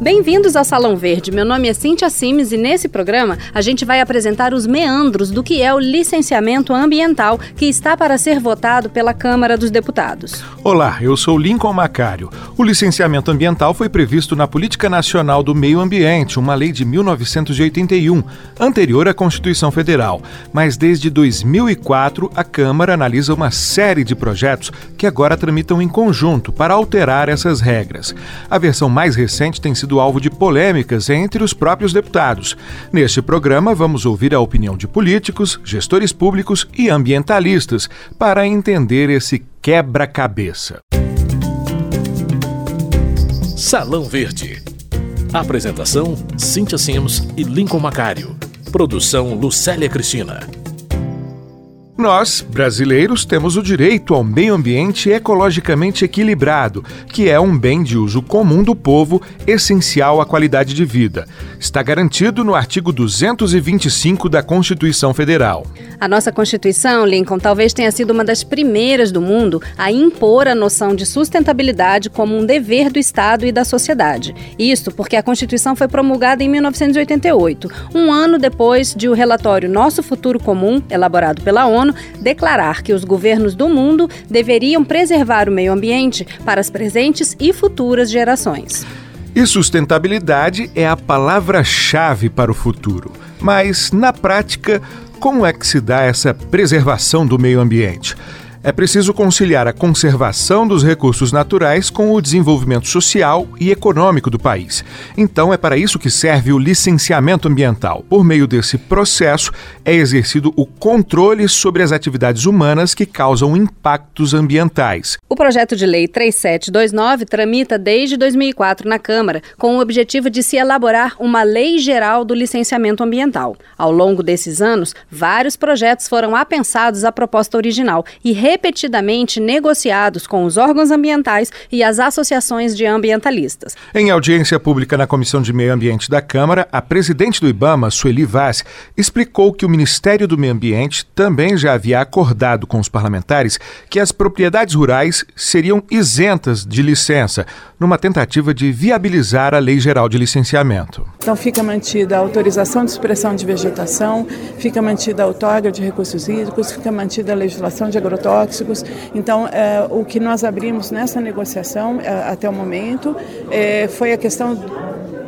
Bem-vindos ao Salão Verde. Meu nome é Cintia Simes e nesse programa a gente vai apresentar os meandros do que é o licenciamento ambiental que está para ser votado pela Câmara dos Deputados. Olá, eu sou Lincoln Macário. O licenciamento ambiental foi previsto na Política Nacional do Meio Ambiente, uma lei de 1981, anterior à Constituição Federal. Mas desde 2004 a Câmara analisa uma série de projetos que agora tramitam em conjunto para alterar essas regras. A versão mais recente tem sido sido alvo de polêmicas entre os próprios deputados. Neste programa, vamos ouvir a opinião de políticos, gestores públicos e ambientalistas para entender esse quebra-cabeça. Salão Verde. Apresentação: Cíntia Sims e Lincoln Macário. Produção: Lucélia Cristina. Nós, brasileiros, temos o direito ao meio ambiente ecologicamente equilibrado, que é um bem de uso comum do povo, essencial à qualidade de vida. Está garantido no artigo 225 da Constituição Federal. A nossa Constituição, Lincoln, talvez tenha sido uma das primeiras do mundo a impor a noção de sustentabilidade como um dever do Estado e da sociedade. Isso porque a Constituição foi promulgada em 1988, um ano depois de o relatório Nosso Futuro Comum, elaborado pela ONU, Declarar que os governos do mundo deveriam preservar o meio ambiente para as presentes e futuras gerações. E sustentabilidade é a palavra-chave para o futuro. Mas, na prática, como é que se dá essa preservação do meio ambiente? É preciso conciliar a conservação dos recursos naturais com o desenvolvimento social e econômico do país. Então, é para isso que serve o licenciamento ambiental. Por meio desse processo, é exercido o controle sobre as atividades humanas que causam impactos ambientais. O projeto de lei 3729 tramita desde 2004 na Câmara, com o objetivo de se elaborar uma lei geral do licenciamento ambiental. Ao longo desses anos, vários projetos foram apensados à proposta original e repetidamente negociados com os órgãos ambientais e as associações de ambientalistas. Em audiência pública na Comissão de Meio Ambiente da Câmara, a presidente do IBAMA, Sueli Vaz, explicou que o Ministério do Meio Ambiente também já havia acordado com os parlamentares que as propriedades rurais seriam isentas de licença, numa tentativa de viabilizar a Lei Geral de Licenciamento. Então fica mantida a autorização de expressão de vegetação, fica mantida a outorga de recursos hídricos, fica mantida a legislação de agrotóxicos, tóxicos. Então, é, o que nós abrimos nessa negociação é, até o momento é, foi a questão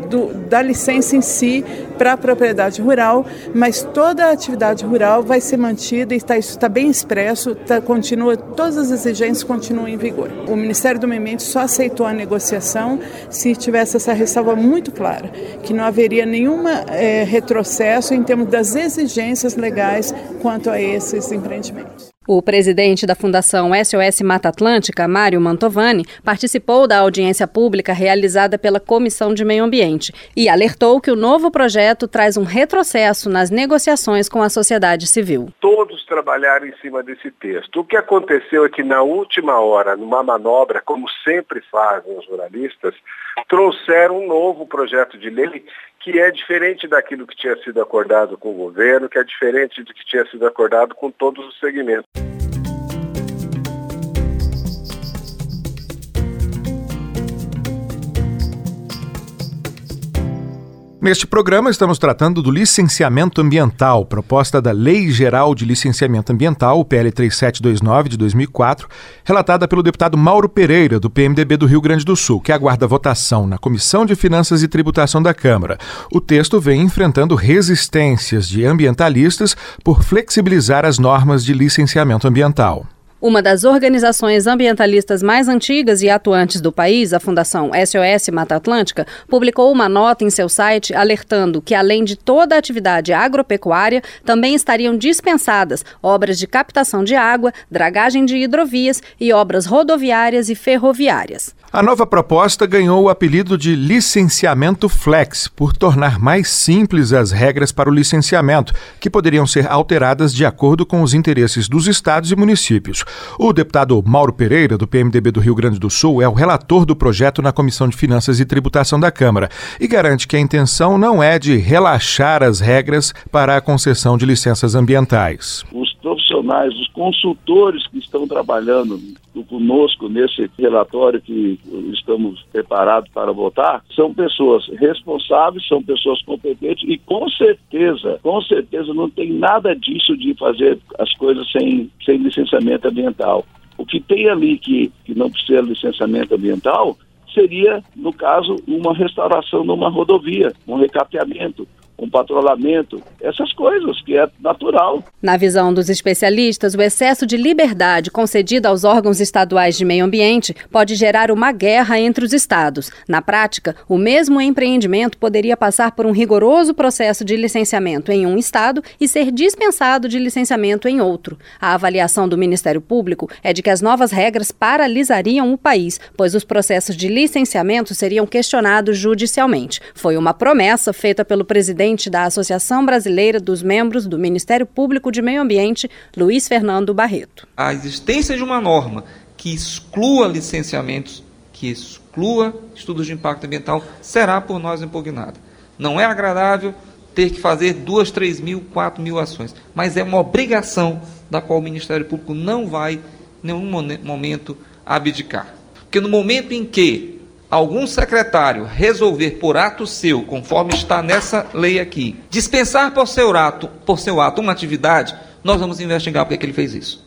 do, da licença em si para a propriedade rural, mas toda a atividade rural vai ser mantida e está, isso está bem expresso, tá, continua, todas as exigências continuam em vigor. O Ministério do Meio Ambiente só aceitou a negociação se tivesse essa ressalva muito clara, que não haveria nenhum é, retrocesso em termos das exigências legais quanto a esses empreendimentos. O presidente da Fundação SOS Mata Atlântica, Mário Mantovani, participou da audiência pública realizada pela Comissão de Meio Ambiente e alertou que o novo projeto traz um retrocesso nas negociações com a sociedade civil. Todos trabalharam em cima desse texto. O que aconteceu é que, na última hora, numa manobra, como sempre fazem os jornalistas, trouxeram um novo projeto de lei que é diferente daquilo que tinha sido acordado com o governo, que é diferente do que tinha sido acordado com todos os segmentos. Neste programa, estamos tratando do licenciamento ambiental, proposta da Lei Geral de Licenciamento Ambiental, PL 3729 de 2004, relatada pelo deputado Mauro Pereira, do PMDB do Rio Grande do Sul, que aguarda votação na Comissão de Finanças e Tributação da Câmara. O texto vem enfrentando resistências de ambientalistas por flexibilizar as normas de licenciamento ambiental. Uma das organizações ambientalistas mais antigas e atuantes do país, a Fundação SOS Mata Atlântica, publicou uma nota em seu site alertando que, além de toda a atividade agropecuária, também estariam dispensadas obras de captação de água, dragagem de hidrovias e obras rodoviárias e ferroviárias. A nova proposta ganhou o apelido de licenciamento flex, por tornar mais simples as regras para o licenciamento, que poderiam ser alteradas de acordo com os interesses dos estados e municípios. O deputado Mauro Pereira, do PMDB do Rio Grande do Sul, é o relator do projeto na Comissão de Finanças e Tributação da Câmara e garante que a intenção não é de relaxar as regras para a concessão de licenças ambientais. Os, profissionais, os consultores que estão trabalhando conosco nesse relatório que estamos preparados para votar, são pessoas responsáveis, são pessoas competentes e com certeza, com certeza não tem nada disso de fazer as coisas sem, sem licenciamento ambiental. O que tem ali que, que não precisa de licenciamento ambiental seria, no caso, uma restauração de uma rodovia, um recapeamento, um patrulhamento, essas coisas que é natural. Na visão dos especialistas, o excesso de liberdade concedida aos órgãos estaduais de meio ambiente pode gerar uma guerra entre os estados. Na prática, o mesmo empreendimento poderia passar por um rigoroso processo de licenciamento em um estado e ser dispensado de licenciamento em outro. A avaliação do Ministério Público é de que as novas regras paralisariam o país, pois os processos de licenciamento seriam questionados judicialmente. Foi uma promessa feita pelo presidente presidente da Associação Brasileira dos Membros do Ministério Público de Meio Ambiente, Luiz Fernando Barreto. A existência de uma norma que exclua licenciamentos, que exclua estudos de impacto ambiental, será por nós impugnada. Não é agradável ter que fazer duas, três mil, quatro mil ações, mas é uma obrigação da qual o Ministério Público não vai, em nenhum momento, abdicar. Porque no momento em que algum secretário resolver por ato seu, conforme está nessa lei aqui, dispensar por seu ato, por seu ato uma atividade, nós vamos investigar porque que ele fez isso.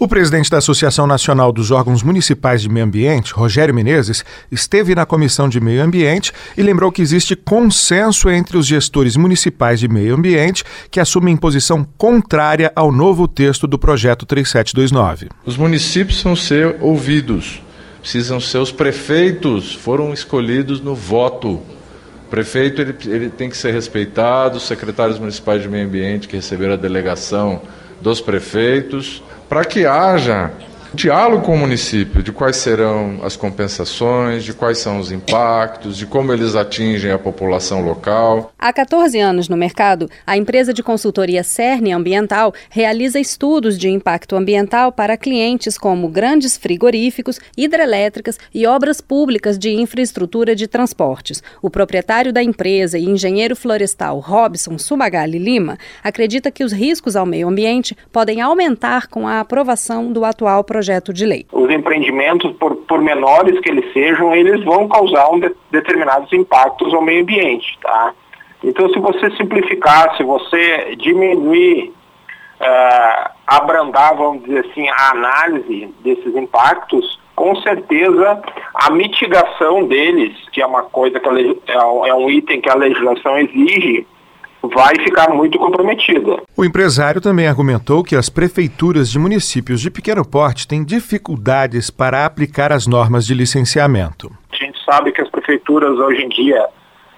O presidente da Associação Nacional dos Órgãos Municipais de Meio Ambiente, Rogério Menezes, esteve na Comissão de Meio Ambiente e lembrou que existe consenso entre os gestores municipais de meio ambiente que assumem posição contrária ao novo texto do projeto 3729. Os municípios são ser ouvidos, precisam ser os prefeitos, foram escolhidos no voto. Prefeito ele, ele tem que ser respeitado, os secretários municipais de meio ambiente que receberam a delegação dos prefeitos para que haja diálogo com o município de quais serão as compensações, de quais são os impactos, de como eles atingem a população local. Há 14 anos no mercado, a empresa de consultoria Cerne Ambiental realiza estudos de impacto ambiental para clientes como grandes frigoríficos, hidrelétricas e obras públicas de infraestrutura de transportes. O proprietário da empresa e engenheiro florestal Robson Sumagali Lima acredita que os riscos ao meio ambiente podem aumentar com a aprovação do atual projeto projeto de lei. Os empreendimentos, por, por menores que eles sejam, eles vão causar um de, determinados impactos ao meio ambiente, tá? Então, se você simplificar, se você diminuir, uh, abrandar, vamos dizer assim, a análise desses impactos, com certeza a mitigação deles, que é uma coisa que a, é, é um item que a legislação exige, vai ficar muito comprometida. O empresário também argumentou que as prefeituras de municípios de pequeno porte têm dificuldades para aplicar as normas de licenciamento. A gente sabe que as prefeituras hoje em dia,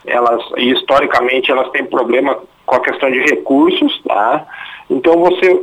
elas historicamente elas têm problema com a questão de recursos, tá? Então você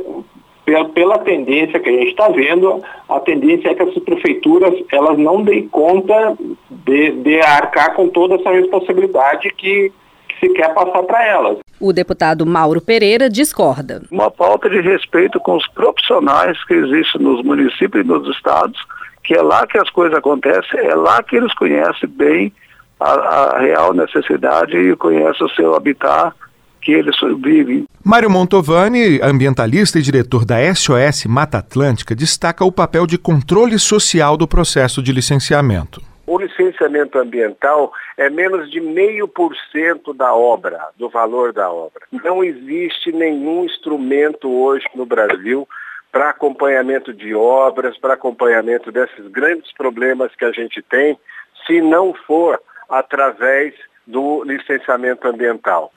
pela, tendência que a gente está vendo, a tendência é que essas prefeituras elas não deem conta de, de arcar com toda essa responsabilidade que se quer passar para elas. O deputado Mauro Pereira discorda. Uma falta de respeito com os profissionais que existem nos municípios e nos estados, que é lá que as coisas acontecem, é lá que eles conhecem bem a, a real necessidade e conhecem o seu habitat que eles vivem. Mário Montovani, ambientalista e diretor da SOS Mata Atlântica, destaca o papel de controle social do processo de licenciamento. O licenciamento ambiental é menos de meio por cento da obra, do valor da obra. Não existe nenhum instrumento hoje no Brasil para acompanhamento de obras, para acompanhamento desses grandes problemas que a gente tem, se não for através do licenciamento ambiental.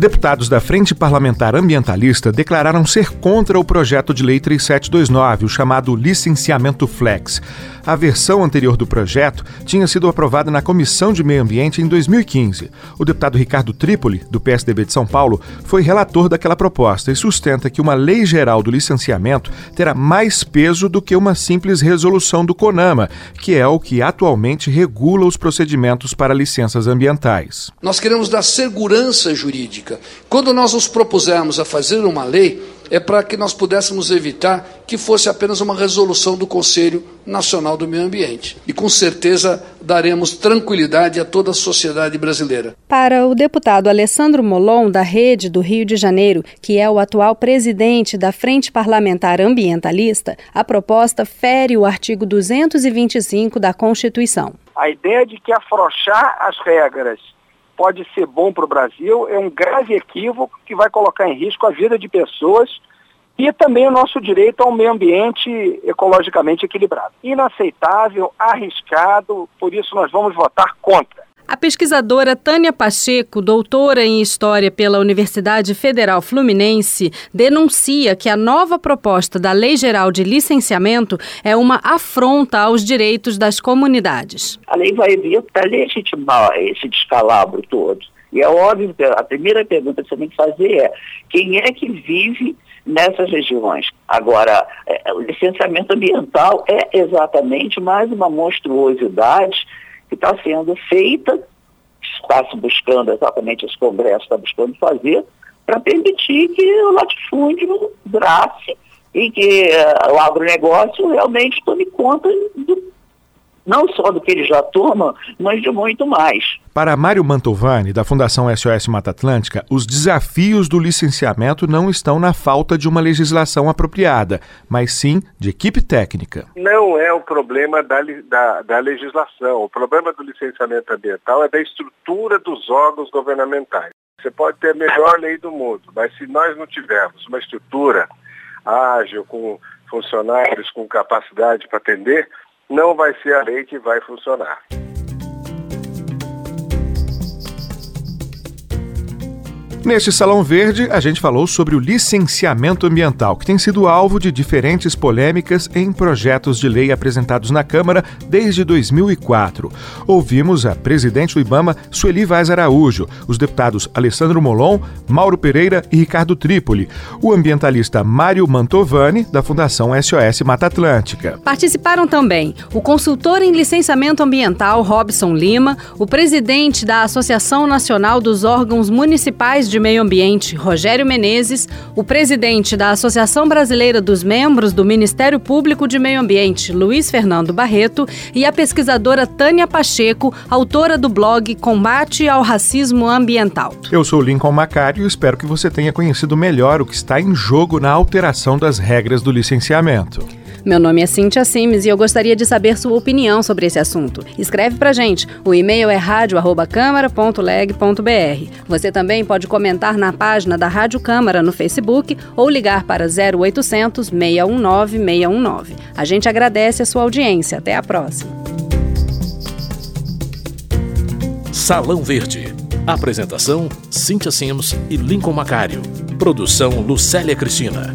Deputados da Frente Parlamentar Ambientalista declararam ser contra o projeto de lei 3729, o chamado licenciamento flex. A versão anterior do projeto tinha sido aprovada na Comissão de Meio Ambiente em 2015. O deputado Ricardo Trípoli, do PSDB de São Paulo, foi relator daquela proposta e sustenta que uma lei geral do licenciamento terá mais peso do que uma simples resolução do CONAMA, que é o que atualmente regula os procedimentos para licenças ambientais. Nós queremos dar segurança jurídica. Quando nós nos propusemos a fazer uma lei, é para que nós pudéssemos evitar que fosse apenas uma resolução do Conselho Nacional do Meio Ambiente. E com certeza daremos tranquilidade a toda a sociedade brasileira. Para o deputado Alessandro Molon, da Rede do Rio de Janeiro, que é o atual presidente da Frente Parlamentar Ambientalista, a proposta fere o artigo 225 da Constituição. A ideia de que afrouxar as regras pode ser bom para o Brasil é um grave equívoco que vai colocar em risco a vida de pessoas e também o nosso direito a um meio ambiente ecologicamente equilibrado. Inaceitável, arriscado, por isso nós vamos votar contra. A pesquisadora Tânia Pacheco, doutora em História pela Universidade Federal Fluminense, denuncia que a nova proposta da Lei Geral de Licenciamento é uma afronta aos direitos das comunidades. A lei vai vir para legitimar esse descalabro todo. E é óbvio que a primeira pergunta que você tem que fazer é quem é que vive nessas regiões. Agora, é, o licenciamento ambiental é exatamente mais uma monstruosidade que está sendo feita, está se buscando exatamente esse Congresso está buscando fazer, para permitir que o latifúndio grace e que uh, o agronegócio realmente tome conta do não só do que ele já toma, mas de muito mais. Para Mário Mantovani, da Fundação SOS Mata Atlântica, os desafios do licenciamento não estão na falta de uma legislação apropriada, mas sim de equipe técnica. Não é o problema da, da, da legislação. O problema do licenciamento ambiental é da estrutura dos órgãos governamentais. Você pode ter a melhor lei do mundo, mas se nós não tivermos uma estrutura ágil, com funcionários com capacidade para atender, não vai ser a lei que vai funcionar. Neste Salão Verde, a gente falou sobre o licenciamento ambiental, que tem sido alvo de diferentes polêmicas em projetos de lei apresentados na Câmara desde 2004. Ouvimos a presidente do Ibama, Sueli Vaz Araújo, os deputados Alessandro Molon, Mauro Pereira e Ricardo Trípoli, o ambientalista Mário Mantovani, da Fundação SOS Mata Atlântica. Participaram também o consultor em licenciamento ambiental, Robson Lima, o presidente da Associação Nacional dos Órgãos Municipais de Meio Ambiente, Rogério Menezes, o presidente da Associação Brasileira dos Membros do Ministério Público de Meio Ambiente, Luiz Fernando Barreto, e a pesquisadora Tânia Pacheco, autora do blog Combate ao Racismo Ambiental. Eu sou Lincoln Macário e espero que você tenha conhecido melhor o que está em jogo na alteração das regras do licenciamento. Meu nome é Cintia Simes e eu gostaria de saber sua opinião sobre esse assunto. Escreve pra gente. O e-mail é radio@câmara.leg.br. Você também pode comentar na página da Rádio Câmara no Facebook ou ligar para 0800 619 619. A gente agradece a sua audiência. Até a próxima. Salão Verde. Apresentação: Cintia Sims e Lincoln Macário. Produção: Lucélia Cristina.